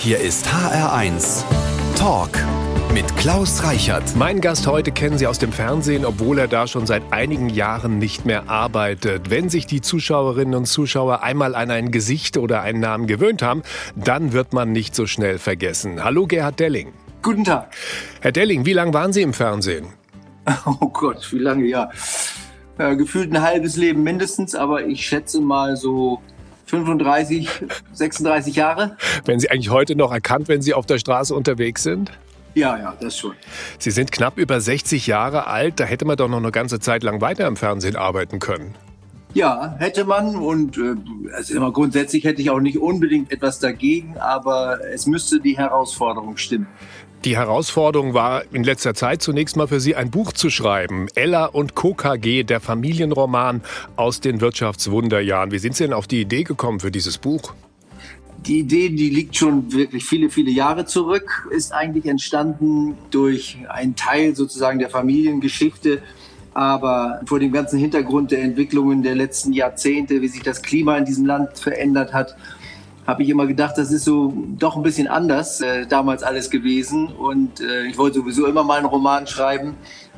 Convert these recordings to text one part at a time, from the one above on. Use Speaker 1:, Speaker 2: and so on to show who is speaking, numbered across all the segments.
Speaker 1: Hier ist HR1 Talk mit Klaus Reichert.
Speaker 2: Mein Gast heute kennen Sie aus dem Fernsehen, obwohl er da schon seit einigen Jahren nicht mehr arbeitet. Wenn sich die Zuschauerinnen und Zuschauer einmal an ein Gesicht oder einen Namen gewöhnt haben, dann wird man nicht so schnell vergessen. Hallo Gerhard Delling.
Speaker 3: Guten Tag.
Speaker 2: Herr Delling, wie lange waren Sie im Fernsehen?
Speaker 3: Oh Gott, wie lange ja. Äh, gefühlt ein halbes Leben mindestens, aber ich schätze mal so 35, 36 Jahre.
Speaker 2: Werden Sie eigentlich heute noch erkannt, wenn Sie auf der Straße unterwegs sind?
Speaker 3: Ja, ja, das schon.
Speaker 2: Sie sind knapp über 60 Jahre alt, da hätte man doch noch eine ganze Zeit lang weiter im Fernsehen arbeiten können.
Speaker 3: Ja, hätte man und äh, also immer grundsätzlich hätte ich auch nicht unbedingt etwas dagegen, aber es müsste die Herausforderung stimmen.
Speaker 2: Die Herausforderung war in letzter Zeit zunächst mal für Sie ein Buch zu schreiben. Ella und Co. KG, der Familienroman aus den Wirtschaftswunderjahren. Wie sind Sie denn auf die Idee gekommen für dieses Buch?
Speaker 3: Die Idee, die liegt schon wirklich viele, viele Jahre zurück, ist eigentlich entstanden durch einen Teil sozusagen der Familiengeschichte, aber vor dem ganzen Hintergrund der Entwicklungen der letzten Jahrzehnte, wie sich das Klima in diesem Land verändert hat, habe ich immer gedacht, das ist so doch ein bisschen anders äh, damals alles gewesen. Und äh, ich wollte sowieso immer mal einen Roman schreiben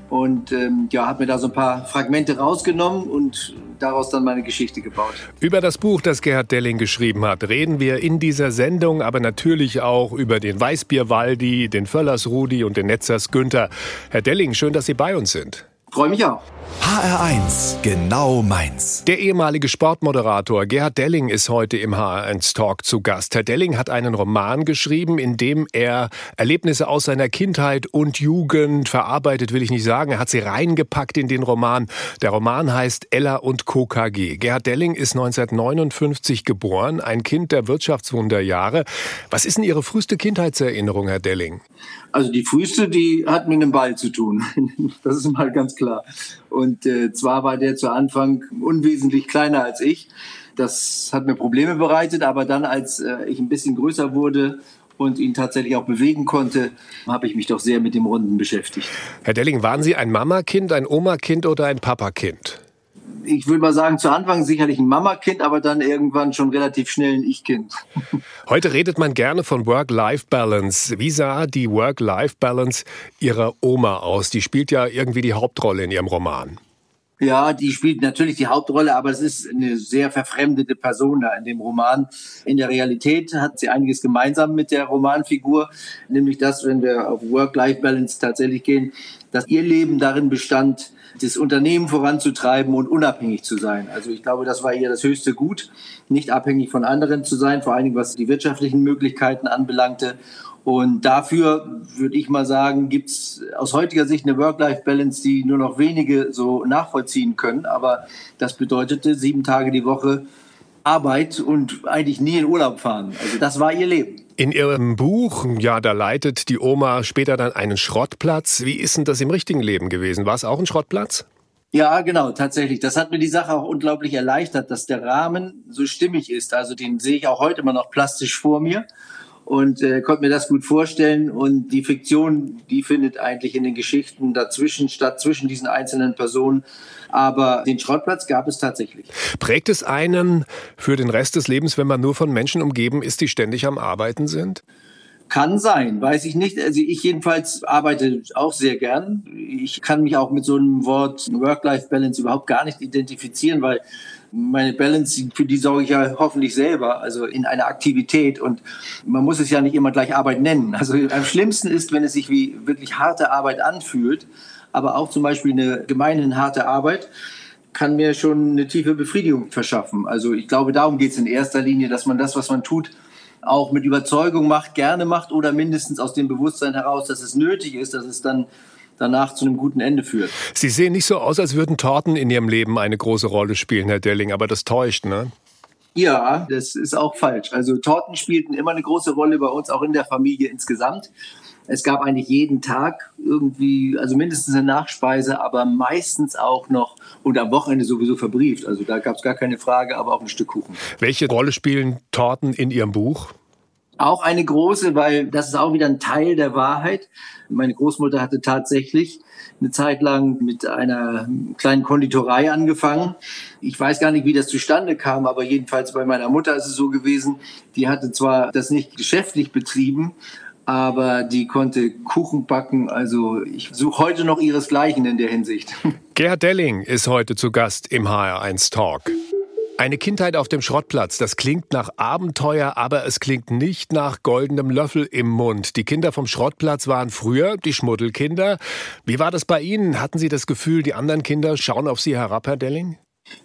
Speaker 3: und ähm, ja, habe mir da so ein paar Fragmente rausgenommen und daraus dann meine Geschichte gebaut.
Speaker 2: Über das Buch, das Gerhard Delling geschrieben hat, reden wir in dieser Sendung, aber natürlich auch über den Weißbier Waldi, den Völlers Rudi und den Netzers Günther. Herr Delling, schön, dass Sie bei uns sind.
Speaker 3: Freue mich auch.
Speaker 1: HR1, genau meins.
Speaker 2: Der ehemalige Sportmoderator Gerhard Delling ist heute im HR1 Talk zu Gast. Herr Delling hat einen Roman geschrieben, in dem er Erlebnisse aus seiner Kindheit und Jugend verarbeitet, will ich nicht sagen. Er hat sie reingepackt in den Roman. Der Roman heißt Ella und Co. KG. Gerhard Delling ist 1959 geboren, ein Kind der Wirtschaftswunderjahre. Was ist denn Ihre früheste Kindheitserinnerung, Herr Delling?
Speaker 3: Also die früheste, die hat mit einem Ball zu tun. Das ist mal ganz klar. Und äh, zwar war der zu Anfang unwesentlich kleiner als ich. Das hat mir Probleme bereitet, aber dann, als äh, ich ein bisschen größer wurde und ihn tatsächlich auch bewegen konnte, habe ich mich doch sehr mit dem Runden beschäftigt.
Speaker 2: Herr Delling, waren Sie ein Mama-Kind, ein Oma-Kind oder ein Papa-Kind?
Speaker 3: Ich würde mal sagen, zu Anfang sicherlich ein Mama-Kind, aber dann irgendwann schon relativ schnell ein Ich-Kind.
Speaker 2: Heute redet man gerne von Work-Life-Balance. Wie sah die Work-Life-Balance Ihrer Oma aus? Die spielt ja irgendwie die Hauptrolle in Ihrem Roman.
Speaker 3: Ja, die spielt natürlich die Hauptrolle, aber es ist eine sehr verfremdete Person da in dem Roman. In der Realität hat sie einiges gemeinsam mit der Romanfigur, nämlich das, wenn wir auf Work-Life-Balance tatsächlich gehen, dass ihr Leben darin bestand, das Unternehmen voranzutreiben und unabhängig zu sein. Also ich glaube, das war ihr das höchste Gut, nicht abhängig von anderen zu sein, vor allen Dingen was die wirtschaftlichen Möglichkeiten anbelangte. Und dafür würde ich mal sagen, gibt es aus heutiger Sicht eine Work-Life-Balance, die nur noch wenige so nachvollziehen können. Aber das bedeutete sieben Tage die Woche Arbeit und eigentlich nie in Urlaub fahren. Also das war ihr Leben.
Speaker 2: In Ihrem Buch, ja, da leitet die Oma später dann einen Schrottplatz. Wie ist denn das im richtigen Leben gewesen? War es auch ein Schrottplatz?
Speaker 3: Ja, genau, tatsächlich. Das hat mir die Sache auch unglaublich erleichtert, dass der Rahmen so stimmig ist. Also den sehe ich auch heute immer noch plastisch vor mir und äh, konnte mir das gut vorstellen. Und die Fiktion, die findet eigentlich in den Geschichten dazwischen statt, zwischen diesen einzelnen Personen. Aber den Schrottplatz gab es tatsächlich.
Speaker 2: Prägt es einen für den Rest des Lebens, wenn man nur von Menschen umgeben ist, die ständig am Arbeiten sind?
Speaker 3: Kann sein, weiß ich nicht. Also ich jedenfalls arbeite auch sehr gern. Ich kann mich auch mit so einem Wort Work-Life-Balance überhaupt gar nicht identifizieren, weil meine Balance, für die sorge ich ja hoffentlich selber, also in einer Aktivität. Und man muss es ja nicht immer gleich Arbeit nennen. Also am schlimmsten ist, wenn es sich wie wirklich harte Arbeit anfühlt, aber auch zum Beispiel eine gemeinhin harte Arbeit kann mir schon eine tiefe Befriedigung verschaffen. Also ich glaube, darum geht es in erster Linie, dass man das, was man tut, auch mit Überzeugung macht, gerne macht oder mindestens aus dem Bewusstsein heraus, dass es nötig ist, dass es dann danach zu einem guten Ende führt.
Speaker 2: Sie sehen nicht so aus, als würden Torten in Ihrem Leben eine große Rolle spielen, Herr Delling, aber das täuscht, ne?
Speaker 3: Ja, das ist auch falsch. Also Torten spielten immer eine große Rolle bei uns, auch in der Familie insgesamt. Es gab eigentlich jeden Tag irgendwie, also mindestens eine Nachspeise, aber meistens auch noch und am Wochenende sowieso verbrieft. Also da gab es gar keine Frage, aber auch ein Stück Kuchen.
Speaker 2: Welche Rolle spielen Torten in Ihrem Buch?
Speaker 3: Auch eine große, weil das ist auch wieder ein Teil der Wahrheit. Meine Großmutter hatte tatsächlich eine Zeit lang mit einer kleinen Konditorei angefangen. Ich weiß gar nicht, wie das zustande kam, aber jedenfalls bei meiner Mutter ist es so gewesen, die hatte zwar das nicht geschäftlich betrieben, aber die konnte Kuchen backen. Also ich suche heute noch ihresgleichen in der Hinsicht.
Speaker 2: Gerhard Delling ist heute zu Gast im HR1 Talk. Eine Kindheit auf dem Schrottplatz, das klingt nach Abenteuer, aber es klingt nicht nach goldenem Löffel im Mund. Die Kinder vom Schrottplatz waren früher die Schmuddelkinder. Wie war das bei Ihnen? Hatten Sie das Gefühl, die anderen Kinder schauen auf Sie herab, Herr Delling?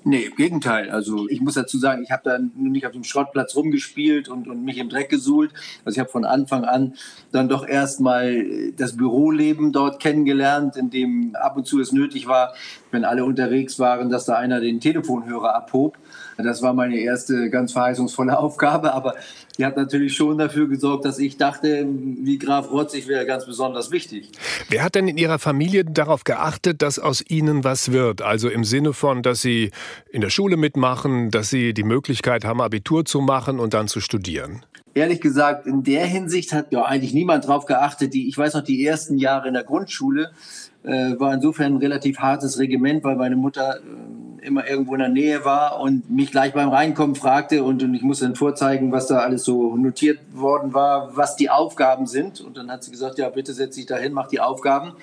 Speaker 3: Nee, im Gegenteil. Also ich muss dazu sagen, ich habe da nicht auf dem Schrottplatz rumgespielt und, und mich im Dreck gesuhlt. Also ich habe von Anfang an dann doch erstmal das Büroleben dort kennengelernt, in dem ab und zu es nötig war, wenn alle unterwegs waren, dass da einer den Telefonhörer abhob. Das war meine erste ganz verheißungsvolle Aufgabe, aber die hat natürlich schon dafür gesorgt, dass ich dachte, wie Graf Rotzig wäre ganz besonders wichtig.
Speaker 2: Wer hat denn in Ihrer Familie darauf geachtet, dass aus Ihnen was wird? Also im Sinne von, dass Sie in der Schule mitmachen, dass Sie die Möglichkeit haben, Abitur zu machen und dann zu studieren?
Speaker 3: ehrlich gesagt, in der Hinsicht hat ja eigentlich niemand drauf geachtet. Die, ich weiß noch, die ersten Jahre in der Grundschule äh, war insofern ein relativ hartes Regiment, weil meine Mutter äh, immer irgendwo in der Nähe war und mich gleich beim Reinkommen fragte und, und ich musste dann vorzeigen, was da alles so notiert worden war, was die Aufgaben sind. Und dann hat sie gesagt, ja, bitte setz dich dahin, mach die Aufgaben.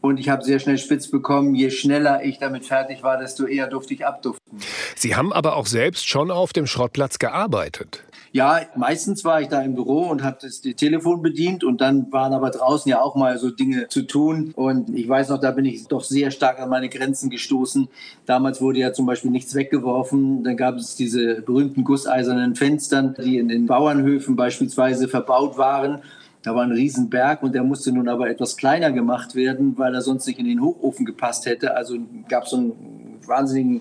Speaker 3: Und ich habe sehr schnell spitz bekommen, je schneller ich damit fertig war, desto eher durfte ich abduften.
Speaker 2: Sie haben aber auch selbst schon auf dem Schrottplatz gearbeitet.
Speaker 3: Ja, meistens war ich da im Büro und habe das Telefon bedient und dann waren aber draußen ja auch mal so Dinge zu tun. Und ich weiß noch, da bin ich doch sehr stark an meine Grenzen gestoßen. Damals wurde ja zum Beispiel nichts weggeworfen. Dann gab es diese berühmten gusseisernen Fenstern, die in den Bauernhöfen beispielsweise verbaut waren. Da war ein Riesenberg und der musste nun aber etwas kleiner gemacht werden, weil er sonst nicht in den Hochofen gepasst hätte. Also gab es so einen wahnsinnigen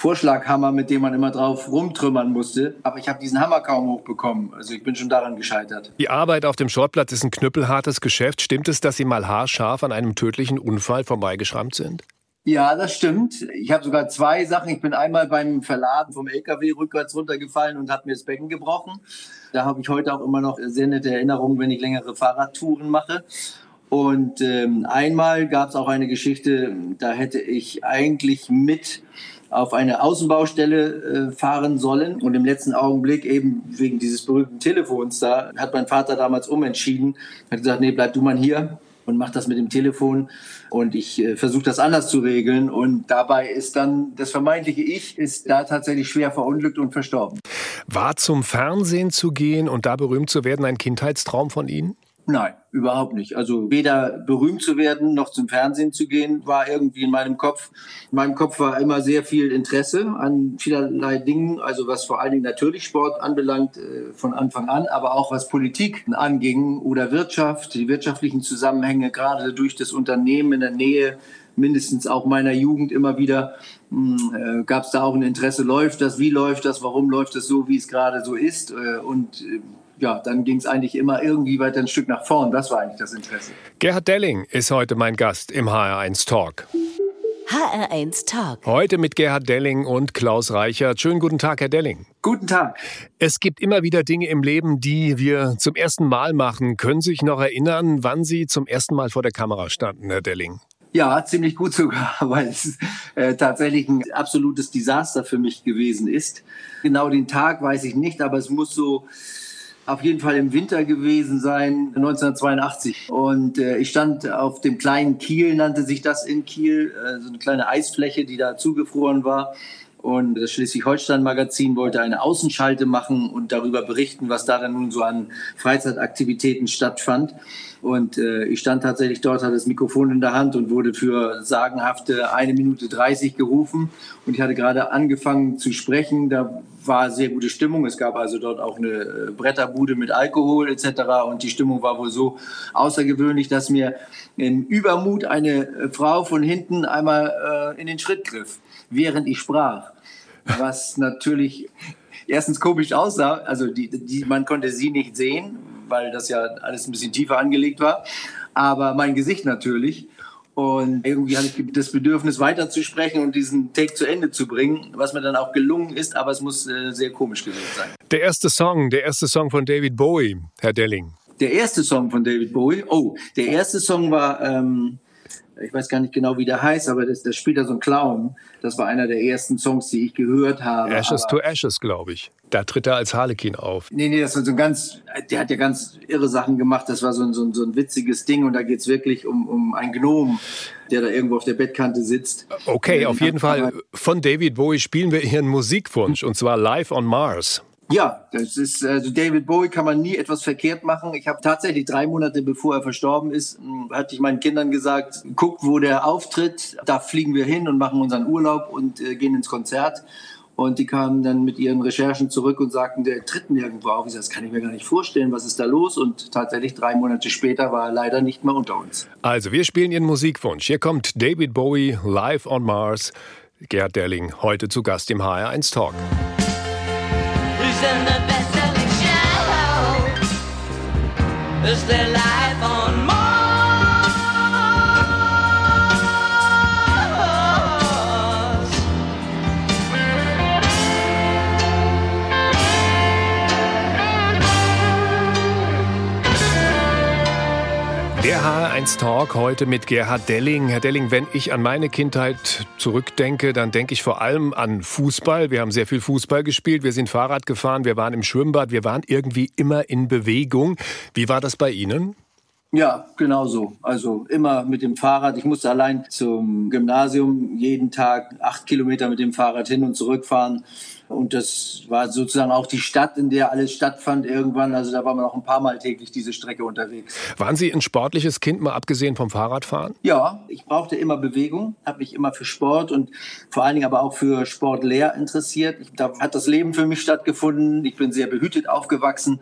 Speaker 3: Vorschlaghammer, mit dem man immer drauf rumtrümmern musste. Aber ich habe diesen Hammer kaum hochbekommen. Also ich bin schon daran gescheitert.
Speaker 2: Die Arbeit auf dem Schrottplatz ist ein knüppelhartes Geschäft. Stimmt es, dass Sie mal haarscharf an einem tödlichen Unfall vorbeigeschrammt sind?
Speaker 3: Ja, das stimmt. Ich habe sogar zwei Sachen. Ich bin einmal beim Verladen vom LKW rückwärts runtergefallen und habe mir das Becken gebrochen. Da habe ich heute auch immer noch sehr nette Erinnerungen, wenn ich längere Fahrradtouren mache. Und ähm, einmal gab es auch eine Geschichte, da hätte ich eigentlich mit auf eine Außenbaustelle äh, fahren sollen. Und im letzten Augenblick, eben wegen dieses berühmten Telefons da, hat mein Vater damals umentschieden, hat gesagt, nee, bleib du mal hier und mach das mit dem Telefon und ich äh, versuche das anders zu regeln und dabei ist dann das vermeintliche Ich ist da tatsächlich schwer verunglückt und verstorben.
Speaker 2: War zum Fernsehen zu gehen und da berühmt zu werden ein Kindheitstraum von Ihnen?
Speaker 3: Nein, überhaupt nicht. Also weder berühmt zu werden noch zum Fernsehen zu gehen war irgendwie in meinem Kopf. In meinem Kopf war immer sehr viel Interesse an vielerlei Dingen, also was vor allen Dingen natürlich Sport anbelangt äh, von Anfang an, aber auch was Politik anging oder Wirtschaft, die wirtschaftlichen Zusammenhänge gerade durch das Unternehmen in der Nähe mindestens auch meiner Jugend immer wieder hm, äh, gab es da auch ein Interesse, läuft das, wie läuft das, warum läuft das so, wie es gerade so ist äh, und ja, dann ging es eigentlich immer irgendwie weiter ein Stück nach vorn. Das war eigentlich das Interesse.
Speaker 2: Gerhard Delling ist heute mein Gast im HR1 Talk.
Speaker 4: HR1 Talk.
Speaker 2: Heute mit Gerhard Delling und Klaus Reichert. Schönen guten Tag, Herr Delling.
Speaker 3: Guten Tag.
Speaker 2: Es gibt immer wieder Dinge im Leben, die wir zum ersten Mal machen. Können Sie sich noch erinnern, wann Sie zum ersten Mal vor der Kamera standen, Herr Delling?
Speaker 3: Ja, ziemlich gut sogar, weil es äh, tatsächlich ein absolutes Desaster für mich gewesen ist. Genau den Tag weiß ich nicht, aber es muss so auf jeden Fall im Winter gewesen sein, 1982. Und äh, ich stand auf dem kleinen Kiel, nannte sich das in Kiel, äh, so eine kleine Eisfläche, die da zugefroren war. Und das Schleswig-Holstein-Magazin wollte eine Außenschalte machen und darüber berichten, was da dann nun so an Freizeitaktivitäten stattfand. Und äh, ich stand tatsächlich dort, hatte das Mikrofon in der Hand und wurde für sagenhafte eine Minute 30 gerufen. Und ich hatte gerade angefangen zu sprechen. Da war sehr gute Stimmung. Es gab also dort auch eine äh, Bretterbude mit Alkohol etc. Und die Stimmung war wohl so außergewöhnlich, dass mir im Übermut eine äh, Frau von hinten einmal äh, in den Schritt griff, während ich sprach. Was natürlich erstens komisch aussah. Also die, die, man konnte sie nicht sehen, weil das ja alles ein bisschen tiefer angelegt war. Aber mein Gesicht natürlich. Und irgendwie hatte ich das Bedürfnis weiterzusprechen und diesen Take zu Ende zu bringen, was mir dann auch gelungen ist, aber es muss äh, sehr komisch gewesen sein.
Speaker 2: Der erste Song, der erste Song von David Bowie, Herr Delling.
Speaker 3: Der erste Song von David Bowie, oh, der erste Song war, ähm, ich weiß gar nicht genau, wie der heißt, aber das, das spielt da so ein Clown. Das war einer der ersten Songs, die ich gehört habe.
Speaker 2: Ashes to Ashes, glaube ich. Da tritt er als Harlequin auf.
Speaker 3: Nee, nee, das war so ein ganz, der hat ja ganz irre Sachen gemacht. Das war so ein, so ein, so ein witziges Ding und da geht es wirklich um, um einen Gnom, der da irgendwo auf der Bettkante sitzt.
Speaker 2: Okay, auf jeden Fall. Von David Bowie spielen wir hier einen Musikwunsch und zwar Live on Mars.
Speaker 3: Ja, das ist also David Bowie kann man nie etwas verkehrt machen. Ich habe tatsächlich drei Monate bevor er verstorben ist, hatte ich meinen Kindern gesagt: Guckt, wo der auftritt, da fliegen wir hin und machen unseren Urlaub und äh, gehen ins Konzert. Und die kamen dann mit ihren Recherchen zurück und sagten, der tritt nirgendwo auf. Ich sage, das kann ich mir gar nicht vorstellen, was ist da los? Und tatsächlich drei Monate später war er leider nicht mehr unter uns.
Speaker 2: Also, wir spielen Ihren Musikwunsch. Hier kommt David Bowie live on Mars. Gerhard Derling heute zu Gast im HR1 Talk. Is there life Der HR1 Talk heute mit Gerhard Delling. Herr Delling, wenn ich an meine Kindheit zurückdenke, dann denke ich vor allem an Fußball. Wir haben sehr viel Fußball gespielt, wir sind Fahrrad gefahren, wir waren im Schwimmbad, wir waren irgendwie immer in Bewegung. Wie war das bei Ihnen?
Speaker 3: Ja, genau so. Also immer mit dem Fahrrad. Ich musste allein zum Gymnasium jeden Tag acht Kilometer mit dem Fahrrad hin und zurückfahren. Und das war sozusagen auch die Stadt, in der alles stattfand irgendwann. Also da war man auch ein paar Mal täglich diese Strecke unterwegs.
Speaker 2: Waren Sie ein sportliches Kind, mal abgesehen vom Fahrradfahren?
Speaker 3: Ja, ich brauchte immer Bewegung, habe mich immer für Sport und vor allen Dingen aber auch für Sportlehr interessiert. Da hat das Leben für mich stattgefunden. Ich bin sehr behütet aufgewachsen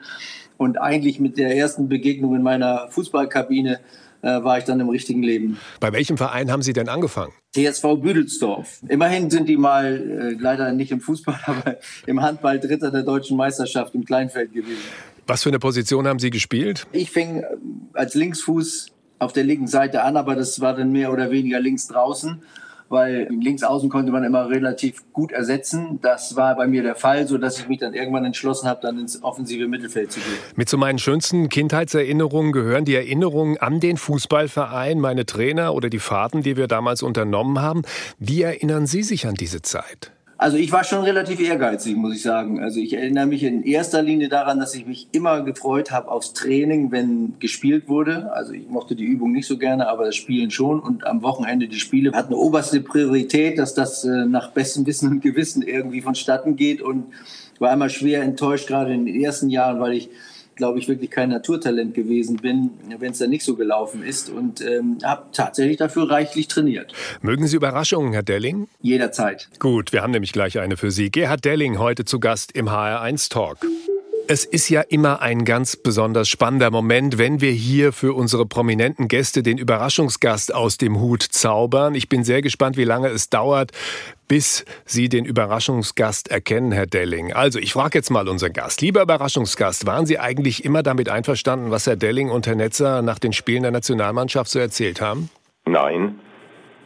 Speaker 3: und eigentlich mit der ersten Begegnung in meiner Fußballkabine äh, war ich dann im richtigen Leben.
Speaker 2: Bei welchem Verein haben Sie denn angefangen?
Speaker 3: TSV Büdelsdorf. Immerhin sind die mal äh, leider nicht im Fußball, aber im Handball Dritter der deutschen Meisterschaft im Kleinfeld gewesen.
Speaker 2: Was für eine Position haben Sie gespielt?
Speaker 3: Ich fing äh, als Linksfuß auf der linken Seite an, aber das war dann mehr oder weniger links draußen weil links außen konnte man immer relativ gut ersetzen. Das war bei mir der Fall, so dass ich mich dann irgendwann entschlossen habe, dann ins offensive Mittelfeld zu gehen.
Speaker 2: Mit zu meinen schönsten Kindheitserinnerungen gehören die Erinnerungen an den Fußballverein, meine Trainer oder die Fahrten, die wir damals unternommen haben. Wie erinnern Sie sich an diese Zeit?
Speaker 3: Also ich war schon relativ ehrgeizig, muss ich sagen. Also ich erinnere mich in erster Linie daran, dass ich mich immer gefreut habe aufs Training, wenn gespielt wurde. Also ich mochte die Übung nicht so gerne, aber das Spielen schon. Und am Wochenende die Spiele hatten oberste Priorität, dass das äh, nach bestem Wissen und Gewissen irgendwie vonstatten geht. Und war immer schwer enttäuscht, gerade in den ersten Jahren, weil ich glaube ich, wirklich kein Naturtalent gewesen bin, wenn es da nicht so gelaufen ist und ähm, habe tatsächlich dafür reichlich trainiert.
Speaker 2: Mögen Sie Überraschungen, Herr Delling?
Speaker 3: Jederzeit.
Speaker 2: Gut, wir haben nämlich gleich eine für Sie. Gerhard Delling heute zu Gast im HR1 Talk. Es ist ja immer ein ganz besonders spannender Moment, wenn wir hier für unsere prominenten Gäste den Überraschungsgast aus dem Hut zaubern. Ich bin sehr gespannt, wie lange es dauert, bis Sie den Überraschungsgast erkennen, Herr Delling. Also, ich frage jetzt mal unseren Gast. Lieber Überraschungsgast, waren Sie eigentlich immer damit einverstanden, was Herr Delling und Herr Netzer nach den Spielen der Nationalmannschaft so erzählt haben?
Speaker 5: Nein.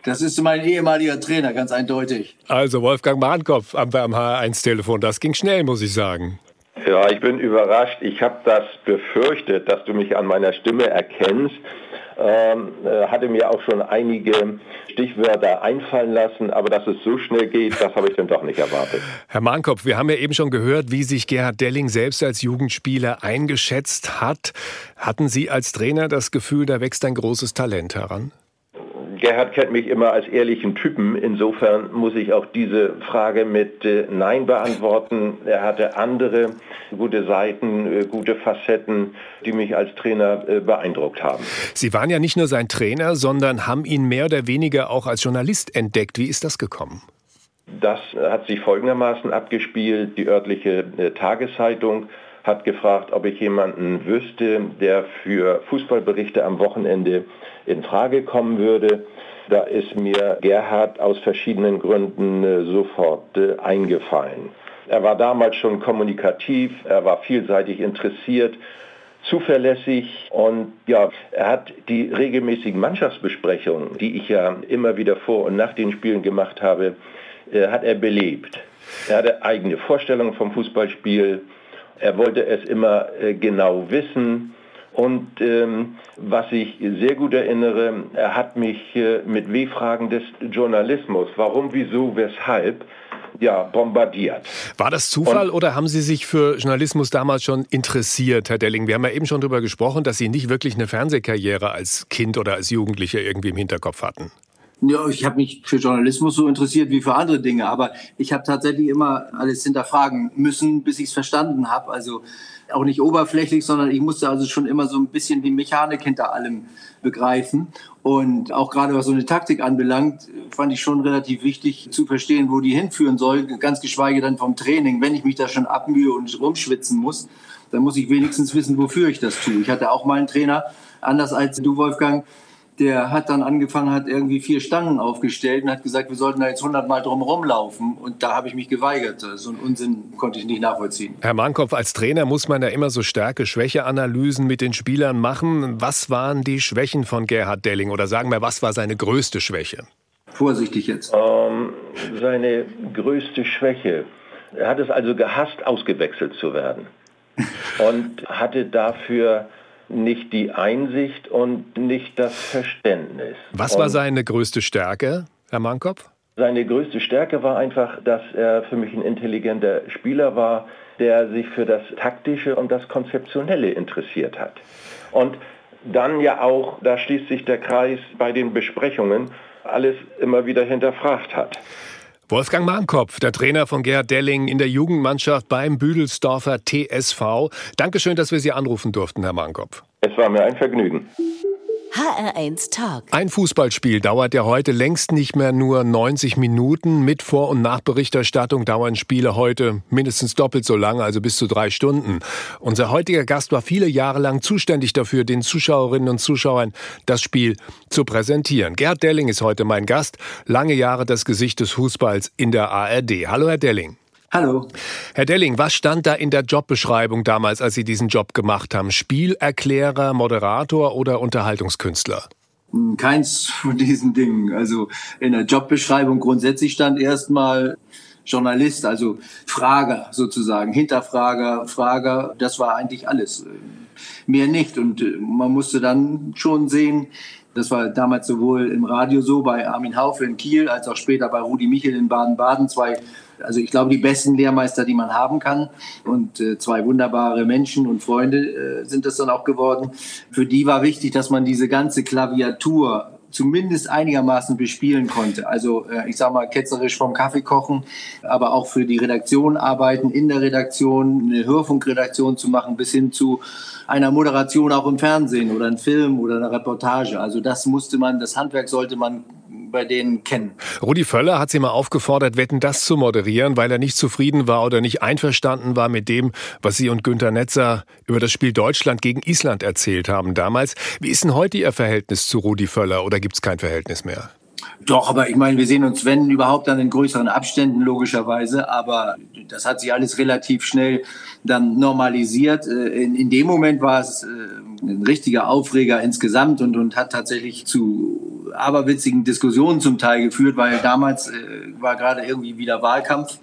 Speaker 3: Das ist mein ehemaliger Trainer, ganz eindeutig.
Speaker 2: Also Wolfgang Mahnkopf am, am H1-Telefon. Das ging schnell, muss ich sagen.
Speaker 5: Ja, ich bin überrascht. Ich habe das befürchtet, dass du mich an meiner Stimme erkennst. Ähm, äh, hatte mir auch schon einige Stichwörter einfallen lassen, aber dass es so schnell geht, das habe ich dann doch nicht erwartet.
Speaker 2: Herr Mahnkopf, wir haben ja eben schon gehört, wie sich Gerhard Delling selbst als Jugendspieler eingeschätzt hat. Hatten Sie als Trainer das Gefühl, da wächst ein großes Talent heran?
Speaker 5: Gerhard kennt mich immer als ehrlichen Typen. Insofern muss ich auch diese Frage mit äh, Nein beantworten. Er hatte andere gute Seiten, äh, gute Facetten, die mich als Trainer äh, beeindruckt haben.
Speaker 2: Sie waren ja nicht nur sein Trainer, sondern haben ihn mehr oder weniger auch als Journalist entdeckt. Wie ist das gekommen?
Speaker 5: Das hat sich folgendermaßen abgespielt. Die örtliche Tageszeitung hat gefragt, ob ich jemanden wüsste, der für Fußballberichte am Wochenende in Frage kommen würde. Da ist mir Gerhard aus verschiedenen Gründen äh, sofort äh, eingefallen. Er war damals schon kommunikativ, er war vielseitig interessiert, zuverlässig und ja, er hat die regelmäßigen Mannschaftsbesprechungen, die ich ja immer wieder vor und nach den Spielen gemacht habe, äh, hat er belebt. Er hatte eigene Vorstellungen vom Fußballspiel. Er wollte es immer genau wissen. Und ähm, was ich sehr gut erinnere, er hat mich äh, mit W-Fragen des Journalismus, warum, wieso, weshalb, ja, bombardiert.
Speaker 2: War das Zufall Und, oder haben Sie sich für Journalismus damals schon interessiert, Herr Delling? Wir haben ja eben schon darüber gesprochen, dass Sie nicht wirklich eine Fernsehkarriere als Kind oder als Jugendlicher irgendwie im Hinterkopf hatten.
Speaker 3: Ja, ich habe mich für Journalismus so interessiert wie für andere Dinge, aber ich habe tatsächlich immer alles hinterfragen müssen, bis ich es verstanden habe. Also auch nicht oberflächlich, sondern ich musste also schon immer so ein bisschen die Mechanik hinter allem begreifen. Und auch gerade was so eine Taktik anbelangt, fand ich schon relativ wichtig zu verstehen, wo die hinführen soll, ganz geschweige dann vom Training. Wenn ich mich da schon abmühe und rumschwitzen muss, dann muss ich wenigstens wissen, wofür ich das tue. Ich hatte auch mal einen Trainer, anders als du, Wolfgang, der hat dann angefangen, hat irgendwie vier Stangen aufgestellt und hat gesagt, wir sollten da jetzt 100 Mal drum rumlaufen. Und da habe ich mich geweigert. So einen Unsinn konnte ich nicht nachvollziehen.
Speaker 2: Herr Mahnkopf, als Trainer muss man ja immer so Stärke-Schwäche-Analysen mit den Spielern machen. Was waren die Schwächen von Gerhard Delling? Oder sagen wir, was war seine größte Schwäche?
Speaker 3: Vorsichtig jetzt.
Speaker 5: Ähm, seine größte Schwäche. Er hat es also gehasst, ausgewechselt zu werden. und hatte dafür nicht die Einsicht und nicht das Verständnis.
Speaker 2: Was war seine größte Stärke, Herr Mankopf?
Speaker 5: Seine größte Stärke war einfach, dass er für mich ein intelligenter Spieler war, der sich für das Taktische und das Konzeptionelle interessiert hat. Und dann ja auch, da schließt sich der Kreis bei den Besprechungen, alles immer wieder hinterfragt hat.
Speaker 2: Wolfgang Mahnkopf, der Trainer von Gerhard Delling in der Jugendmannschaft beim Büdelsdorfer TSV. Dankeschön, dass wir Sie anrufen durften, Herr Mahnkopf.
Speaker 5: Es war mir ein Vergnügen.
Speaker 4: HR1 Talk.
Speaker 2: Ein Fußballspiel dauert ja heute längst nicht mehr nur 90 Minuten. Mit Vor- und Nachberichterstattung dauern Spiele heute mindestens doppelt so lange, also bis zu drei Stunden. Unser heutiger Gast war viele Jahre lang zuständig dafür, den Zuschauerinnen und Zuschauern das Spiel zu präsentieren. Gerd Delling ist heute mein Gast. Lange Jahre das Gesicht des Fußballs in der ARD. Hallo, Herr Delling.
Speaker 3: Hallo.
Speaker 2: Herr Delling, was stand da in der Jobbeschreibung damals, als Sie diesen Job gemacht haben? Spielerklärer, Moderator oder Unterhaltungskünstler?
Speaker 3: Hm, keins von diesen Dingen. Also in der Jobbeschreibung grundsätzlich stand erstmal Journalist, also Frager sozusagen, Hinterfrager, Frager. Das war eigentlich alles. Mehr nicht. Und äh, man musste dann schon sehen, das war damals sowohl im Radio so bei Armin Haufe in Kiel als auch später bei Rudi Michel in Baden-Baden, zwei also ich glaube, die besten Lehrmeister, die man haben kann. Und äh, zwei wunderbare Menschen und Freunde äh, sind das dann auch geworden. Für die war wichtig, dass man diese ganze Klaviatur zumindest einigermaßen bespielen konnte. Also äh, ich sage mal ketzerisch vom Kaffee kochen, aber auch für die Redaktion arbeiten, in der Redaktion eine Hörfunkredaktion zu machen, bis hin zu einer Moderation auch im Fernsehen oder einem Film oder einer Reportage. Also das musste man, das Handwerk sollte man bei denen kennen.
Speaker 2: Rudi Völler hat sie mal aufgefordert, Wetten das zu moderieren, weil er nicht zufrieden war oder nicht einverstanden war mit dem, was sie und Günter Netzer über das Spiel Deutschland gegen Island erzählt haben damals. Wie ist denn heute Ihr Verhältnis zu Rudi Völler oder gibt es kein Verhältnis mehr?
Speaker 3: Doch, aber ich meine, wir sehen uns, wenn überhaupt, dann in größeren Abständen logischerweise. Aber das hat sich alles relativ schnell dann normalisiert. Äh, in, in dem Moment war es äh, ein richtiger Aufreger insgesamt und, und hat tatsächlich zu aberwitzigen Diskussionen zum Teil geführt, weil damals äh, war gerade irgendwie wieder Wahlkampf.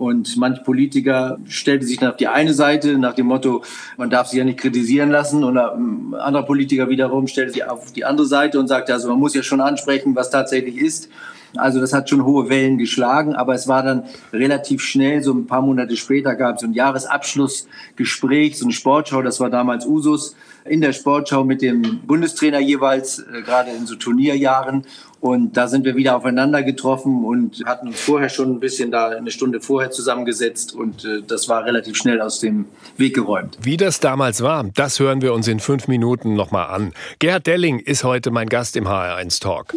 Speaker 3: Und manch Politiker stellte sich auf die eine Seite nach dem Motto, man darf sich ja nicht kritisieren lassen. Und ein anderer Politiker wiederum stellte sich auf die andere Seite und sagte, also man muss ja schon ansprechen, was tatsächlich ist. Also das hat schon hohe Wellen geschlagen, aber es war dann relativ schnell, so ein paar Monate später gab es ein Jahresabschlussgespräch, so eine Sportschau, das war damals Usus, in der Sportschau mit dem Bundestrainer jeweils, äh, gerade in so Turnierjahren. Und da sind wir wieder aufeinander getroffen und hatten uns vorher schon ein bisschen da eine Stunde vorher zusammengesetzt und äh, das war relativ schnell aus dem Weg geräumt.
Speaker 2: Wie das damals war, das hören wir uns in fünf Minuten nochmal an. Gerhard Delling ist heute mein Gast im HR1 Talk.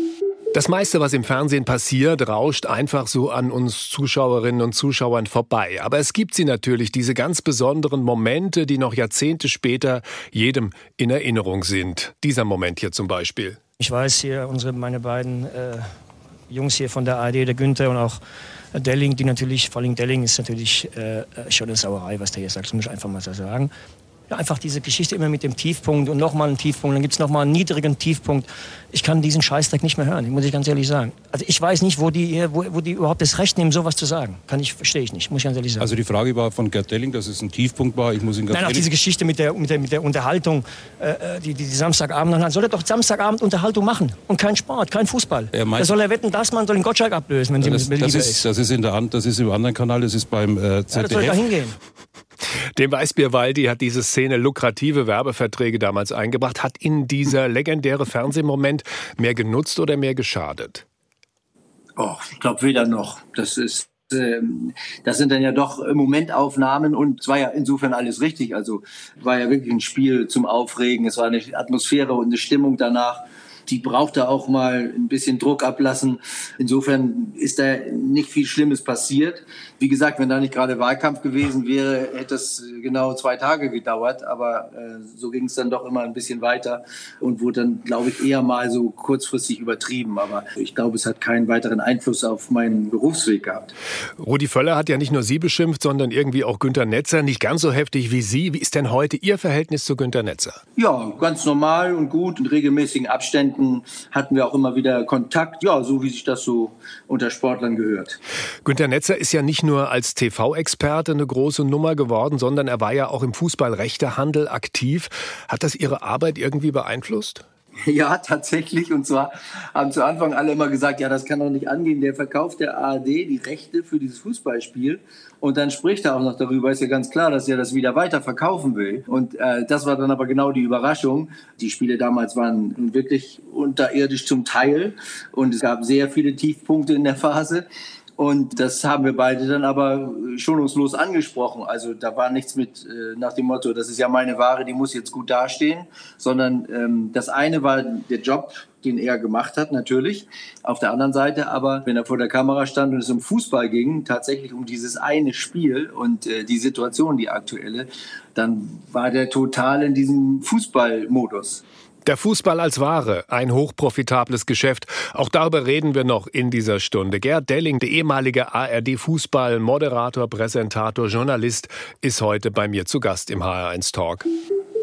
Speaker 2: Das meiste, was im Fernsehen passiert, rauscht einfach so an uns Zuschauerinnen und Zuschauern vorbei. Aber es gibt sie natürlich, diese ganz besonderen Momente, die noch Jahrzehnte später jedem in Erinnerung sind. Dieser Moment hier zum Beispiel.
Speaker 6: Ich weiß hier, unsere, meine beiden äh, Jungs hier von der ARD, der Günther und auch Delling, die natürlich, vor allem Delling ist natürlich äh, schon eine Sauerei, was der hier sagt, das muss ich einfach mal so sagen. Einfach diese Geschichte immer mit dem Tiefpunkt und nochmal einen Tiefpunkt, dann gibt es nochmal einen niedrigen Tiefpunkt. Ich kann diesen Scheißdreck nicht mehr hören, muss ich ganz ehrlich sagen. Also ich weiß nicht, wo die, wo, wo die überhaupt das Recht nehmen, sowas zu sagen. Kann ich, verstehe ich nicht, muss ich ganz ehrlich sagen.
Speaker 7: Also die Frage war von Gerd Delling, dass es ein Tiefpunkt war. Ich muss ihn ganz
Speaker 6: Nein, auch diese Geschichte mit der, mit der, mit der Unterhaltung, äh, äh die, die, die Samstagabend, dann soll er doch Samstagabend Unterhaltung machen und kein Sport, kein Fußball. Er da soll er wetten, dass man soll den Gottschalk ablösen, wenn
Speaker 7: ja,
Speaker 6: sie
Speaker 7: das, das ist, ist. Das ist, in der, das ist im anderen Kanal, das ist beim äh, ZDF. Ja, das soll
Speaker 6: da hingehen.
Speaker 2: Dem Weißbier Waldi hat diese Szene lukrative Werbeverträge damals eingebracht. Hat Ihnen dieser legendäre Fernsehmoment mehr genutzt oder mehr geschadet?
Speaker 3: Oh, ich glaube weder noch. Das ist ähm, das sind dann ja doch Momentaufnahmen und es war ja insofern alles richtig. Also war ja wirklich ein Spiel zum Aufregen. Es war eine Atmosphäre und eine Stimmung danach die braucht da auch mal ein bisschen Druck ablassen. Insofern ist da nicht viel Schlimmes passiert. Wie gesagt, wenn da nicht gerade Wahlkampf gewesen wäre, hätte es genau zwei Tage gedauert. Aber äh, so ging es dann doch immer ein bisschen weiter und wurde dann, glaube ich, eher mal so kurzfristig übertrieben. Aber ich glaube, es hat keinen weiteren Einfluss auf meinen Berufsweg gehabt.
Speaker 2: Rudi Völler hat ja nicht nur Sie beschimpft, sondern irgendwie auch Günter Netzer. Nicht ganz so heftig wie Sie. Wie ist denn heute Ihr Verhältnis zu Günter Netzer?
Speaker 3: Ja, ganz normal und gut in regelmäßigen Abständen Momenten hatten wir auch immer wieder Kontakt, ja, so wie sich das so unter Sportlern gehört.
Speaker 2: Günter Netzer ist ja nicht nur als TV-Experte eine große Nummer geworden, sondern er war ja auch im Fußballrechtehandel aktiv. Hat das Ihre Arbeit irgendwie beeinflusst?
Speaker 3: Ja, tatsächlich. Und zwar haben zu Anfang alle immer gesagt, ja, das kann doch nicht angehen. Der verkauft der ARD die Rechte für dieses Fußballspiel. Und dann spricht er auch noch darüber. Ist ja ganz klar, dass er das wieder weiter verkaufen will. Und äh, das war dann aber genau die Überraschung. Die Spiele damals waren wirklich unterirdisch zum Teil. Und es gab sehr viele Tiefpunkte in der Phase. Und das haben wir beide dann aber schonungslos angesprochen. Also da war nichts mit äh, nach dem Motto, das ist ja meine Ware, die muss jetzt gut dastehen, sondern ähm, das eine war der Job, den er gemacht hat, natürlich. Auf der anderen Seite aber, wenn er vor der Kamera stand und es um Fußball ging, tatsächlich um dieses eine Spiel und äh, die Situation, die aktuelle, dann war der total in diesem Fußballmodus.
Speaker 2: Der Fußball als Ware, ein hochprofitables Geschäft. Auch darüber reden wir noch in dieser Stunde. Gerd Delling, der ehemalige ARD-Fußball, Moderator, Präsentator, Journalist, ist heute bei mir zu Gast im HR1 Talk.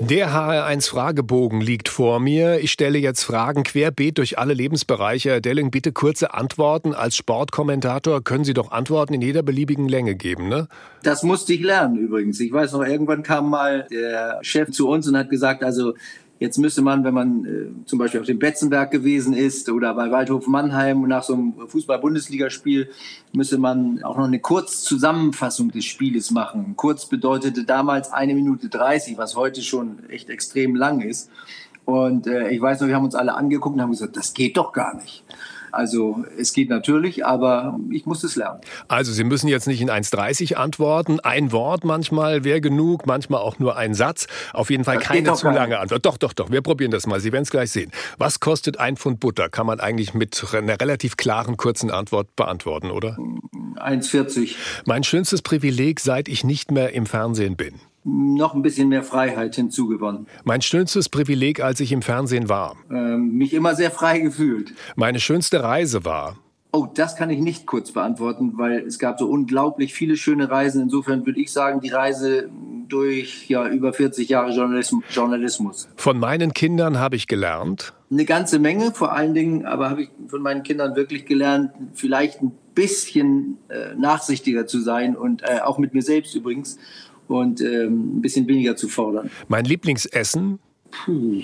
Speaker 2: Der HR1-Fragebogen liegt vor mir. Ich stelle jetzt Fragen querbeet durch alle Lebensbereiche. Herr Delling, bitte kurze Antworten. Als Sportkommentator können Sie doch Antworten in jeder beliebigen Länge geben, ne?
Speaker 3: Das musste ich lernen übrigens. Ich weiß noch, irgendwann kam mal der Chef zu uns und hat gesagt, also Jetzt müsste man, wenn man äh, zum Beispiel auf dem Betzenberg gewesen ist oder bei Waldhof Mannheim nach so einem Fußball-Bundesligaspiel, müsste man auch noch eine Kurzzusammenfassung des Spieles machen. Kurz bedeutete damals eine Minute 30, was heute schon echt extrem lang ist. Und äh, ich weiß noch, wir haben uns alle angeguckt und haben gesagt, das geht doch gar nicht. Also es geht natürlich, aber ich muss es lernen.
Speaker 2: Also Sie müssen jetzt nicht in 1,30 antworten. Ein Wort manchmal wäre genug, manchmal auch nur ein Satz. Auf jeden Fall das keine zu lange Antwort. Doch, doch, doch. Wir probieren das mal. Sie werden es gleich sehen. Was kostet ein Pfund Butter? Kann man eigentlich mit einer relativ klaren, kurzen Antwort beantworten, oder?
Speaker 3: 1,40.
Speaker 2: Mein schönstes Privileg, seit ich nicht mehr im Fernsehen bin
Speaker 3: noch ein bisschen mehr Freiheit hinzugewonnen.
Speaker 2: Mein schönstes Privileg, als ich im Fernsehen war?
Speaker 3: Ähm, mich immer sehr frei gefühlt.
Speaker 2: Meine schönste Reise war?
Speaker 3: Oh, das kann ich nicht kurz beantworten, weil es gab so unglaublich viele schöne Reisen. Insofern würde ich sagen, die Reise durch ja, über 40 Jahre Journalismus.
Speaker 2: Von meinen Kindern habe ich gelernt?
Speaker 3: Eine ganze Menge, vor allen Dingen, aber habe ich von meinen Kindern wirklich gelernt, vielleicht ein bisschen äh, nachsichtiger zu sein und äh, auch mit mir selbst übrigens und ähm, ein bisschen weniger zu fordern.
Speaker 2: Mein Lieblingsessen?
Speaker 3: Puh,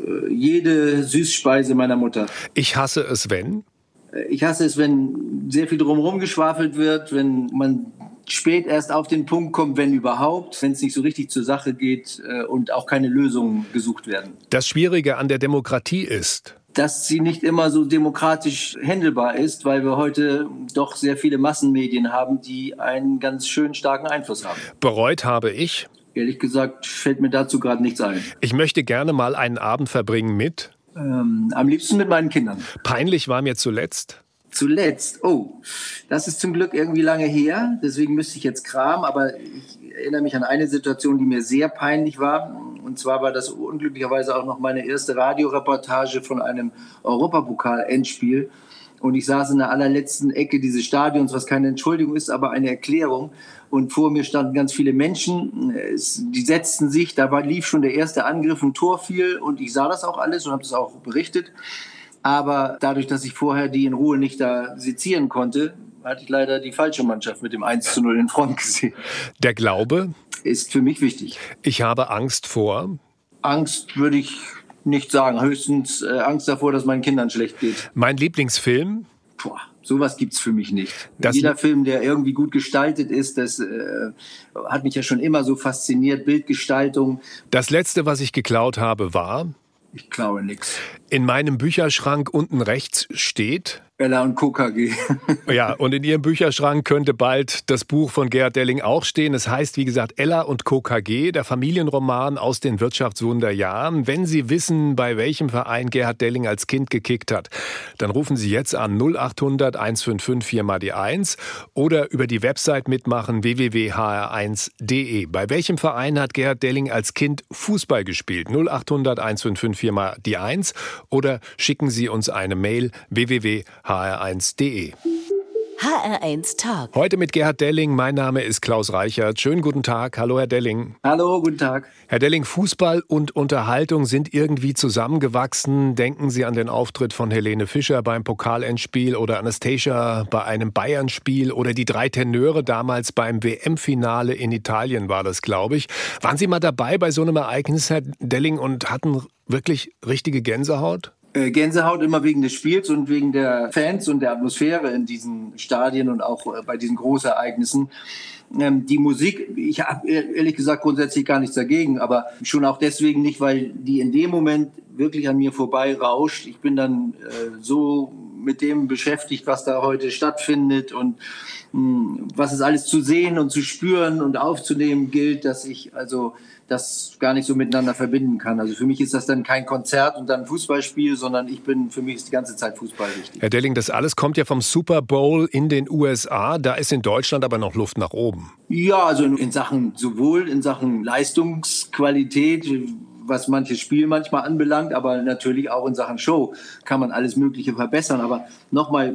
Speaker 3: äh, jede Süßspeise meiner Mutter.
Speaker 2: Ich hasse es, wenn?
Speaker 3: Äh, ich hasse es, wenn sehr viel drumherum geschwafelt wird, wenn man spät erst auf den Punkt kommt, wenn überhaupt, wenn es nicht so richtig zur Sache geht äh, und auch keine Lösungen gesucht werden.
Speaker 2: Das Schwierige an der Demokratie ist,
Speaker 3: dass sie nicht immer so demokratisch händelbar ist, weil wir heute doch sehr viele Massenmedien haben, die einen ganz schön starken Einfluss haben.
Speaker 2: Bereut habe ich?
Speaker 3: Ehrlich gesagt fällt mir dazu gerade nichts ein.
Speaker 2: Ich möchte gerne mal einen Abend verbringen mit?
Speaker 3: Ähm, am liebsten mit meinen Kindern.
Speaker 2: Peinlich war mir zuletzt?
Speaker 3: Zuletzt, oh, das ist zum Glück irgendwie lange her, deswegen müsste ich jetzt kramen, aber ich erinnere mich an eine Situation, die mir sehr peinlich war. Und zwar war das unglücklicherweise auch noch meine erste Radioreportage von einem Europapokal-Endspiel. Und ich saß in der allerletzten Ecke dieses Stadions, was keine Entschuldigung ist, aber eine Erklärung. Und vor mir standen ganz viele Menschen, die setzten sich, da lief schon der erste Angriff, ein Tor fiel und ich sah das auch alles und habe das auch berichtet. Aber dadurch, dass ich vorher die in Ruhe nicht da sezieren konnte, hatte ich leider die falsche Mannschaft mit dem 1 zu 0 in Front gesehen.
Speaker 2: Der Glaube
Speaker 3: ist für mich wichtig.
Speaker 2: Ich habe Angst vor.
Speaker 3: Angst würde ich nicht sagen. Höchstens äh, Angst davor, dass meinen Kindern schlecht geht.
Speaker 2: Mein Lieblingsfilm?
Speaker 3: Puh, sowas gibt's für mich nicht. Das Jeder Film, der irgendwie gut gestaltet ist, das äh, hat mich ja schon immer so fasziniert. Bildgestaltung.
Speaker 2: Das letzte, was ich geklaut habe, war?
Speaker 3: Ich klaue nichts.
Speaker 2: In meinem Bücherschrank unten rechts steht
Speaker 3: Bella und KKG.
Speaker 2: ja, und in Ihrem Bücherschrank könnte bald das Buch von Gerhard Delling auch stehen. Es heißt, wie gesagt, Ella und KKG, der Familienroman aus den Wirtschaftswunderjahren. Wenn Sie wissen, bei welchem Verein Gerhard Delling als Kind gekickt hat, dann rufen Sie jetzt an 0800 155 4 mal die 1 oder über die Website mitmachen www.hr1.de. Bei welchem Verein hat Gerhard Delling als Kind Fußball gespielt? 0800 155 4 mal die 1 oder schicken Sie uns eine Mail www hr1.de.
Speaker 4: HR1 Tag.
Speaker 2: Heute mit Gerhard Delling. Mein Name ist Klaus Reichert. Schönen guten Tag. Hallo, Herr Delling.
Speaker 3: Hallo, guten Tag.
Speaker 2: Herr Delling, Fußball und Unterhaltung sind irgendwie zusammengewachsen. Denken Sie an den Auftritt von Helene Fischer beim Pokalendspiel oder Anastasia bei einem Bayern-Spiel oder die drei Tenöre damals beim WM-Finale in Italien war das, glaube ich. Waren Sie mal dabei bei so einem Ereignis, Herr Delling, und hatten wirklich richtige Gänsehaut?
Speaker 3: Äh, Gänsehaut immer wegen des Spiels und wegen der Fans und der Atmosphäre in diesen Stadien und auch äh, bei diesen Großereignissen. Ähm, die Musik, ich habe ehrlich gesagt grundsätzlich gar nichts dagegen, aber schon auch deswegen nicht, weil die in dem Moment wirklich an mir vorbei rauscht. Ich bin dann äh, so mit dem beschäftigt, was da heute stattfindet und hm, was es alles zu sehen und zu spüren und aufzunehmen gilt, dass ich also das gar nicht so miteinander verbinden kann. Also für mich ist das dann kein Konzert und dann Fußballspiel, sondern ich bin, für mich ist die ganze Zeit Fußball wichtig.
Speaker 2: Herr Delling, das alles kommt ja vom Super Bowl in den USA. Da ist in Deutschland aber noch Luft nach oben.
Speaker 3: Ja, also in Sachen, sowohl in Sachen Leistungsqualität, was manches Spiel manchmal anbelangt, aber natürlich auch in Sachen Show kann man alles Mögliche verbessern. Aber nochmal,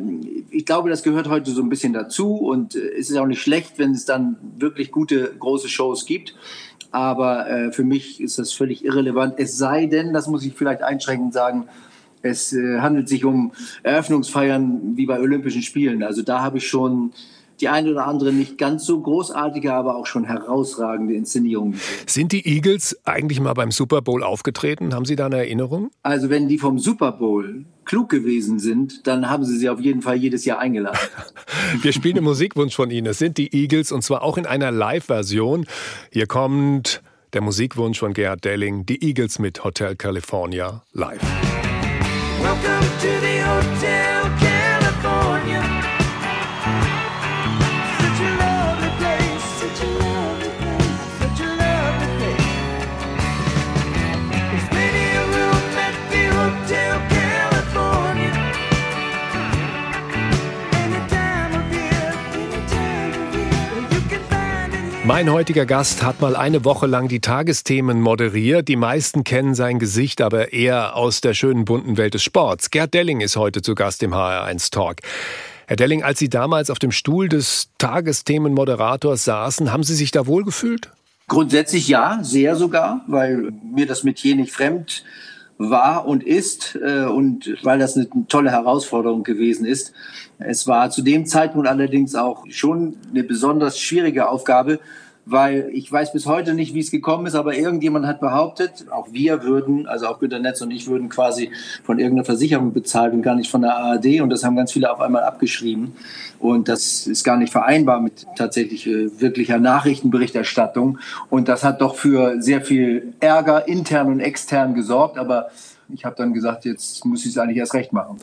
Speaker 3: ich glaube, das gehört heute so ein bisschen dazu und es ist auch nicht schlecht, wenn es dann wirklich gute große Shows gibt aber äh, für mich ist das völlig irrelevant. Es sei denn, das muss ich vielleicht einschränkend sagen, es äh, handelt sich um Eröffnungsfeiern wie bei Olympischen Spielen. Also da habe ich schon die eine oder andere nicht ganz so großartige, aber auch schon herausragende Inszenierungen gesehen.
Speaker 2: Sind die Eagles eigentlich mal beim Super Bowl aufgetreten? Haben Sie da eine Erinnerung?
Speaker 3: Also wenn die vom Super Bowl klug gewesen sind, dann haben sie sie auf jeden Fall jedes Jahr eingeladen.
Speaker 2: Wir spielen einen Musikwunsch von Ihnen. Es sind die Eagles und zwar auch in einer Live-Version. Hier kommt der Musikwunsch von Gerhard Delling, die Eagles mit Hotel California live. Welcome to the Mein heutiger Gast hat mal eine Woche lang die Tagesthemen moderiert. Die meisten kennen sein Gesicht aber eher aus der schönen bunten Welt des Sports. Gerd Delling ist heute zu Gast im HR1 Talk. Herr Delling, als Sie damals auf dem Stuhl des Tagesthemenmoderators saßen, haben Sie sich da wohlgefühlt?
Speaker 3: Grundsätzlich ja, sehr sogar, weil mir das Metier nicht fremd war und ist äh, und weil das eine tolle Herausforderung gewesen ist. Es war zu dem Zeitpunkt allerdings auch schon eine besonders schwierige Aufgabe, weil ich weiß bis heute nicht, wie es gekommen ist, aber irgendjemand hat behauptet, auch wir würden, also auch Günter Netz und ich würden quasi von irgendeiner Versicherung bezahlt und gar nicht von der ARD und das haben ganz viele auf einmal abgeschrieben. Und das ist gar nicht vereinbar mit tatsächlich äh, wirklicher Nachrichtenberichterstattung. Und das hat doch für sehr viel Ärger intern und extern gesorgt, aber ich habe dann gesagt, jetzt muss ich es eigentlich erst recht machen.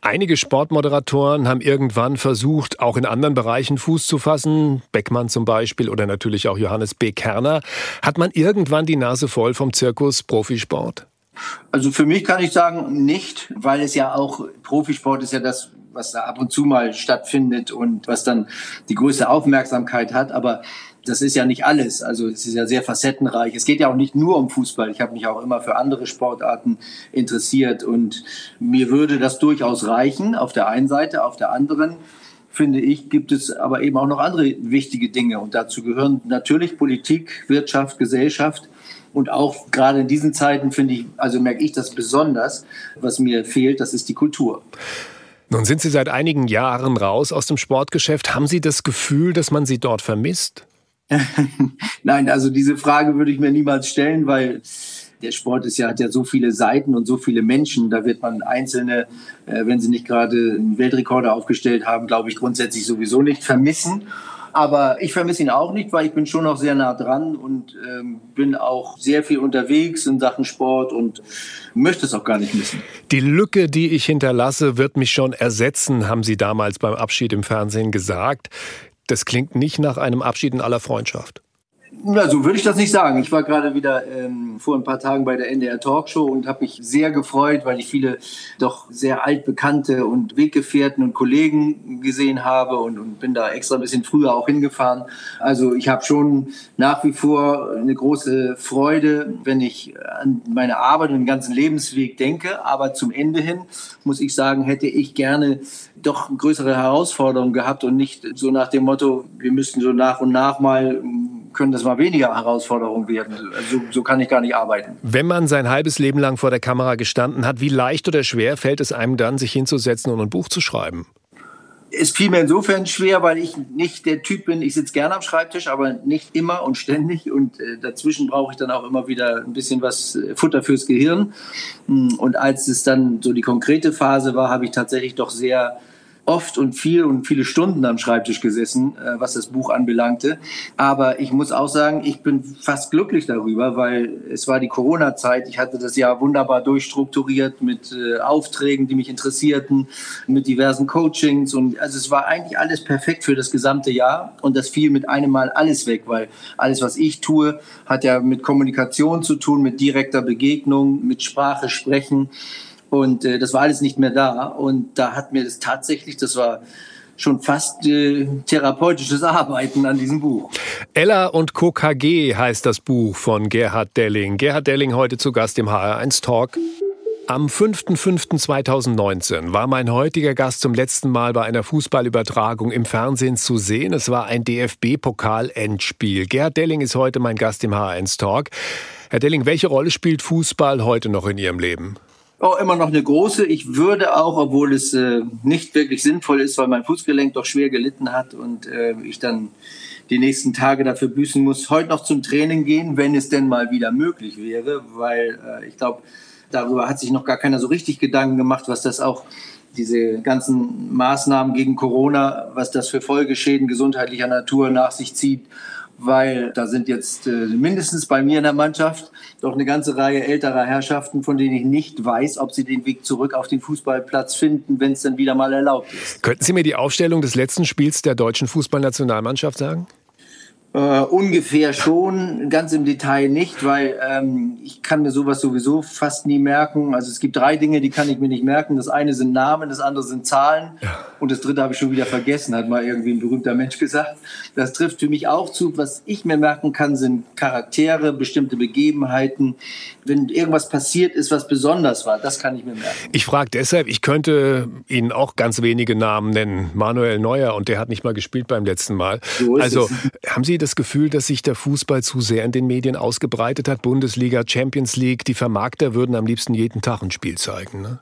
Speaker 2: Einige Sportmoderatoren haben irgendwann versucht, auch in anderen Bereichen Fuß zu fassen. Beckmann zum Beispiel oder natürlich auch Johannes B. Kerner. Hat man irgendwann die Nase voll vom Zirkus Profisport?
Speaker 3: Also für mich kann ich sagen, nicht, weil es ja auch Profisport ist ja das, was da ab und zu mal stattfindet und was dann die größte Aufmerksamkeit hat. Aber das ist ja nicht alles. Also es ist ja sehr facettenreich. Es geht ja auch nicht nur um Fußball. Ich habe mich auch immer für andere Sportarten interessiert und mir würde das durchaus reichen auf der einen Seite, auf der anderen finde ich, gibt es aber eben auch noch andere wichtige Dinge und dazu gehören natürlich Politik, Wirtschaft, Gesellschaft. Und auch gerade in diesen Zeiten finde ich, also merke ich das besonders, was mir fehlt, das ist die Kultur.
Speaker 2: Nun sind Sie seit einigen Jahren raus aus dem Sportgeschäft. Haben Sie das Gefühl, dass man Sie dort vermisst?
Speaker 3: Nein, also diese Frage würde ich mir niemals stellen, weil der Sport ist ja, hat ja so viele Seiten und so viele Menschen. Da wird man Einzelne, äh, wenn sie nicht gerade einen Weltrekorde aufgestellt haben, glaube ich, grundsätzlich sowieso nicht vermissen. Aber ich vermisse ihn auch nicht, weil ich bin schon noch sehr nah dran und ähm, bin auch sehr viel unterwegs in Sachen Sport und möchte es auch gar nicht missen.
Speaker 2: Die Lücke, die ich hinterlasse, wird mich schon ersetzen, haben Sie damals beim Abschied im Fernsehen gesagt. Das klingt nicht nach einem Abschied in aller Freundschaft.
Speaker 3: Ja, so würde ich das nicht sagen. Ich war gerade wieder ähm, vor ein paar Tagen bei der NDR Talkshow und habe mich sehr gefreut, weil ich viele doch sehr altbekannte und Weggefährten und Kollegen gesehen habe und, und bin da extra ein bisschen früher auch hingefahren. Also ich habe schon nach wie vor eine große Freude, wenn ich an meine Arbeit und den ganzen Lebensweg denke. Aber zum Ende hin muss ich sagen, hätte ich gerne doch größere Herausforderungen gehabt und nicht so nach dem Motto, wir müssten so nach und nach mal können das mal weniger Herausforderungen werden. Also, so kann ich gar nicht arbeiten.
Speaker 2: Wenn man sein halbes Leben lang vor der Kamera gestanden hat, wie leicht oder schwer fällt es einem dann, sich hinzusetzen und ein Buch zu schreiben?
Speaker 3: Es fiel mir insofern schwer, weil ich nicht der Typ bin, ich sitze gerne am Schreibtisch, aber nicht immer und ständig. Und äh, dazwischen brauche ich dann auch immer wieder ein bisschen was äh, Futter fürs Gehirn. Und als es dann so die konkrete Phase war, habe ich tatsächlich doch sehr oft und viel und viele Stunden am Schreibtisch gesessen, äh, was das Buch anbelangte. Aber ich muss auch sagen, ich bin fast glücklich darüber, weil es war die Corona-Zeit. Ich hatte das Jahr wunderbar durchstrukturiert mit äh, Aufträgen, die mich interessierten, mit diversen Coachings und also es war eigentlich alles perfekt für das gesamte Jahr und das fiel mit einem Mal alles weg, weil alles, was ich tue, hat ja mit Kommunikation zu tun, mit direkter Begegnung, mit Sprache sprechen. Und äh, das war alles nicht mehr da. Und da hat mir das tatsächlich, das war schon fast äh, therapeutisches Arbeiten an diesem Buch.
Speaker 2: Ella und KKG heißt das Buch von Gerhard Delling. Gerhard Delling heute zu Gast im HR1 Talk. Am 5.5.2019 war mein heutiger Gast zum letzten Mal bei einer Fußballübertragung im Fernsehen zu sehen. Es war ein DFB-Pokal-Endspiel. Gerhard Delling ist heute mein Gast im HR1 Talk. Herr Delling, welche Rolle spielt Fußball heute noch in Ihrem Leben?
Speaker 3: Oh, immer noch eine große. Ich würde auch, obwohl es äh, nicht wirklich sinnvoll ist, weil mein Fußgelenk doch schwer gelitten hat und äh, ich dann die nächsten Tage dafür büßen muss, heute noch zum Training gehen, wenn es denn mal wieder möglich wäre, weil äh, ich glaube, darüber hat sich noch gar keiner so richtig Gedanken gemacht, was das auch diese ganzen Maßnahmen gegen Corona, was das für Folgeschäden gesundheitlicher Natur nach sich zieht weil da sind jetzt äh, mindestens bei mir in der Mannschaft doch eine ganze Reihe älterer Herrschaften, von denen ich nicht weiß, ob sie den Weg zurück auf den Fußballplatz finden, wenn es dann wieder mal erlaubt ist.
Speaker 2: Könnten Sie mir die Aufstellung des letzten Spiels der deutschen Fußballnationalmannschaft sagen?
Speaker 3: Äh, ungefähr schon, ganz im Detail nicht, weil ähm, ich kann mir sowas sowieso fast nie merken. Also es gibt drei Dinge, die kann ich mir nicht merken. Das eine sind Namen, das andere sind Zahlen und das dritte habe ich schon wieder vergessen, hat mal irgendwie ein berühmter Mensch gesagt. Das trifft für mich auch zu. Was ich mir merken kann, sind Charaktere, bestimmte Begebenheiten. Wenn irgendwas passiert ist, was besonders war, das kann ich mir merken.
Speaker 2: Ich frage deshalb, ich könnte Ihnen auch ganz wenige Namen nennen. Manuel Neuer und der hat nicht mal gespielt beim letzten Mal. So also es. haben Sie das Gefühl, dass sich der Fußball zu sehr in den Medien ausgebreitet hat? Bundesliga, Champions League, die Vermarkter würden am liebsten jeden Tag ein Spiel zeigen. Ne?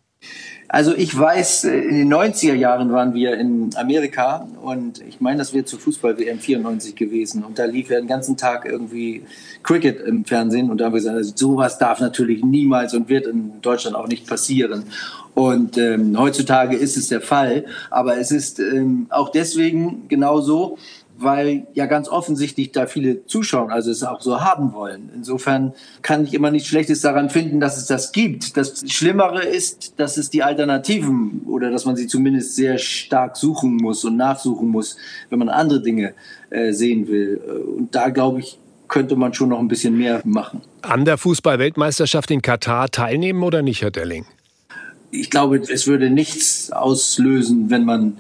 Speaker 3: Also ich weiß, in den 90er Jahren waren wir in Amerika und ich meine, das wäre zur Fußball-WM 94 gewesen und da lief ja den ganzen Tag irgendwie Cricket im Fernsehen und da haben wir gesagt, also sowas darf natürlich niemals und wird in Deutschland auch nicht passieren. Und ähm, heutzutage ist es der Fall, aber es ist ähm, auch deswegen genau so, weil ja ganz offensichtlich da viele zuschauen, also es auch so haben wollen. Insofern kann ich immer nichts Schlechtes daran finden, dass es das gibt. Das Schlimmere ist, dass es die Alternativen oder dass man sie zumindest sehr stark suchen muss und nachsuchen muss, wenn man andere Dinge äh, sehen will. Und da glaube ich, könnte man schon noch ein bisschen mehr machen.
Speaker 2: An der Fußball-Weltmeisterschaft in Katar teilnehmen oder nicht, Herr Delling?
Speaker 3: Ich glaube, es würde nichts auslösen, wenn man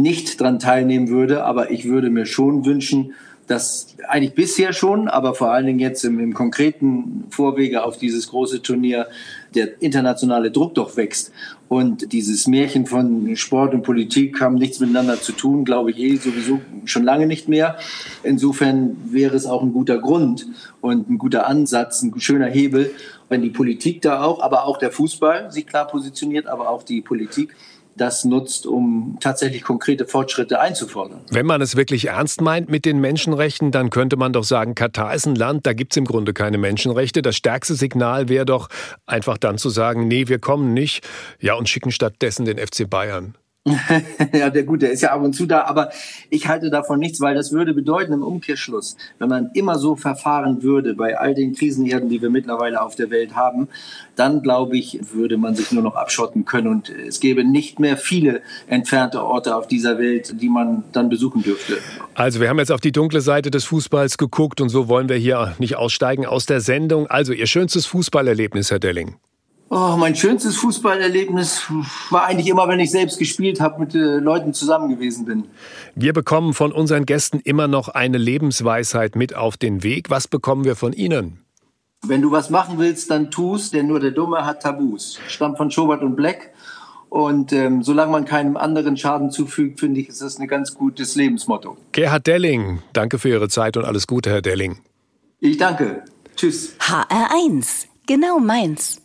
Speaker 3: nicht daran teilnehmen würde. Aber ich würde mir schon wünschen, dass eigentlich bisher schon, aber vor allen Dingen jetzt im, im konkreten Vorwege auf dieses große Turnier der internationale Druck doch wächst. Und dieses Märchen von Sport und Politik haben nichts miteinander zu tun, glaube ich eh sowieso schon lange nicht mehr. Insofern wäre es auch ein guter Grund und ein guter Ansatz, ein schöner Hebel, wenn die Politik da auch, aber auch der Fußball sich klar positioniert, aber auch die Politik das nutzt, um tatsächlich konkrete Fortschritte einzufordern.
Speaker 2: Wenn man es wirklich ernst meint mit den Menschenrechten, dann könnte man doch sagen, Katar ist ein Land, da gibt es im Grunde keine Menschenrechte. Das stärkste Signal wäre doch einfach dann zu sagen, nee, wir kommen nicht, ja, und schicken stattdessen den FC Bayern.
Speaker 3: ja, der gut, der ist ja ab und zu da, aber ich halte davon nichts, weil das würde bedeuten im Umkehrschluss, wenn man immer so verfahren würde bei all den Krisenherden, die wir mittlerweile auf der Welt haben, dann glaube ich, würde man sich nur noch abschotten können und es gäbe nicht mehr viele entfernte Orte auf dieser Welt, die man dann besuchen dürfte.
Speaker 2: Also wir haben jetzt auf die dunkle Seite des Fußballs geguckt und so wollen wir hier nicht aussteigen aus der Sendung. Also Ihr schönstes Fußballerlebnis, Herr Delling?
Speaker 3: Oh, mein schönstes Fußballerlebnis war eigentlich immer, wenn ich selbst gespielt habe, mit äh, Leuten zusammen gewesen bin.
Speaker 2: Wir bekommen von unseren Gästen immer noch eine Lebensweisheit mit auf den Weg. Was bekommen wir von Ihnen?
Speaker 3: Wenn du was machen willst, dann tust, denn nur der Dumme hat Tabus. Stammt von Schobert und Black. Und ähm, solange man keinem anderen Schaden zufügt, finde ich, ist das ein ganz gutes Lebensmotto.
Speaker 2: Gerhard Delling, danke für Ihre Zeit und alles Gute, Herr Delling.
Speaker 3: Ich danke. Tschüss.
Speaker 4: HR1, genau meins.